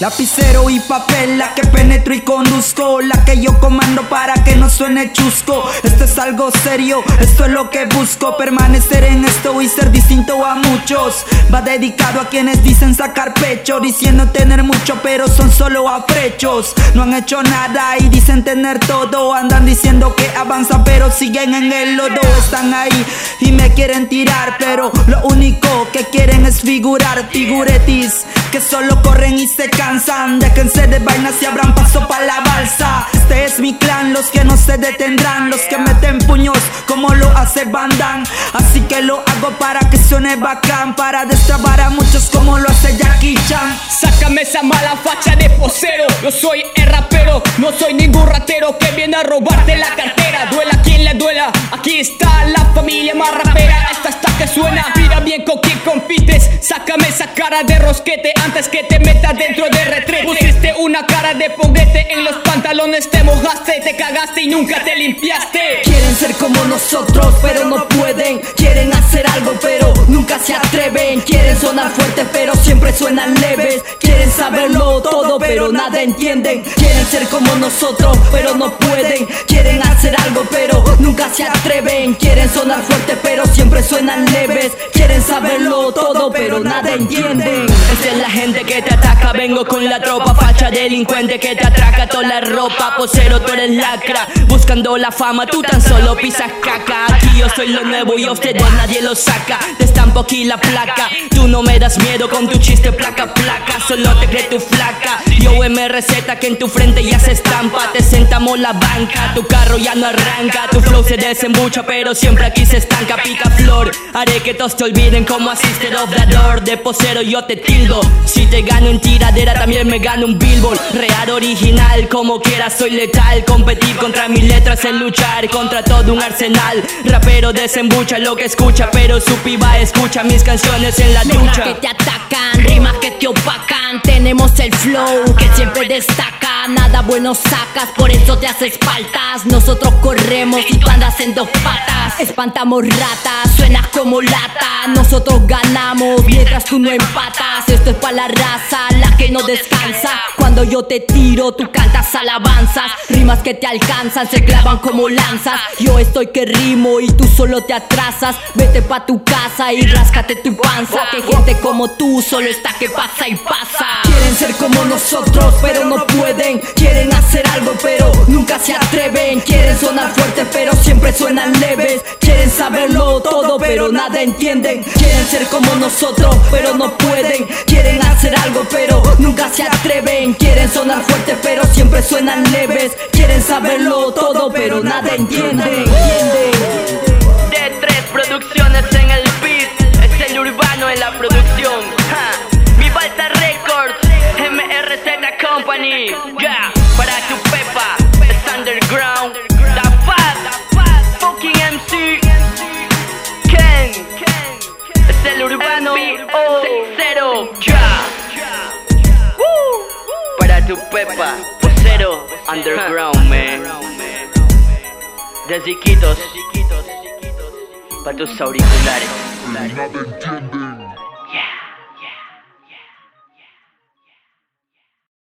Lapicero y papel, la que penetro y conduzco La que yo comando para que no suene chusco. Esto es algo serio, esto es lo que busco Permanecer en esto y ser distinto a muchos. Va dedicado a quienes dicen sacar pecho Diciendo tener mucho pero son solo afrechos No han hecho nada y dicen tener todo Andan diciendo que avanzan pero siguen en el lodo Están ahí y me quieren tirar Pero lo único que quieren es figurar Figuretis que solo corren y se cansan. Déjense de vainas y abran paso para la balsa. Este es mi clan, los que no se detendrán, los que meten puños como lo hace Bandan. Así que lo hago para que suene bacán, para destrabar a muchos como lo hace Jackie Chan. Sácame esa mala facha de posero. Yo soy el rapero, no soy ningún ratero que viene a robarte la cartera. Duela quien le duela, aquí está la familia más rapera. Esta está que suena, mira bien con quién compites. Cara de rosquete antes que te metas dentro de retrete. Pusiste una cara de poguete en los pantalones, te mojaste, te cagaste y nunca te limpiaste. Quieren ser como nosotros, pero no pueden. Quieren hacer algo, pero nunca se atreven. Quieren sonar fuertes, pero siempre suenan leves. Quieren saberlo todo, pero nada entienden. Quieren ser como nosotros, pero no pueden. Quieren hacer algo, pero nunca se atreven. Quieren sonar fuertes, pero siempre suenan leves. Quieren saberlo todo, pero nada entienden. Esa es la gente que te ataca, vengo con la tropa Facha delincuente que te atraca. Toda la ropa Posero, tú eres lacra, buscando la fama Tú tan solo pisas caca. Aquí yo soy lo nuevo y a ustedes nadie lo saca. Te estampo aquí la placa. Tú no me das miedo con tu chiste placa placa. Solo te cree tu flaca. Yo receta que en tu frente ya se estampa La banca, tu carro ya no arranca Tu flow se desembucha pero siempre aquí se estanca. Pica flor, haré que todos te olviden como asiste of the door De posero yo te tildo. Si te gano en tiradera también me gano un billboard. Real original, como quiera soy letal. Competir contra mis letras es luchar contra todo un arsenal. Rapero desembucha lo que escucha Pero su piba escucha mis canciones en la ducha. que te atacan, rimas que te opacan Tenemos el flow que siempre destaca Nada bueno sacas, por eso te haces faltas. Nosotros corremos y tú andas en dos patas. Espantamos ratas, suenas como lata Nosotros ganamos mientras tú no empatas. Esto es para la raza, la que no descansa. Cuando yo te tiro, tú cantas alabanzas. Rimas que te alcanzan, se clavan como lanzas. Yo estoy que rimo y tú solo te atrasas. Vete pa' tu casa y ráscate tu panza Que gente como tú solo está que pasa y pasa Quieren ser como nosotros, pero no pueden. Quieren hacer algo, pero nunca se atreven. Quieren sonar fuertes, pero siempre suenan leves. Quieren saberlo todo, pero nada entienden. Quieren ser como nosotros, pero no pueden. Quieren hacer algo, pero nunca se atreven. Quieren sonar fuertes, pero siempre suenan leves. Quieren saberlo todo, pero nada entienden. De tres producciones Ya, para tu pepa Es underground. Da Fat Fucking MC Ken Es el urbano Cero. Ya Para tu pepa Posero Underground man. De chiquitos para tus auriculares.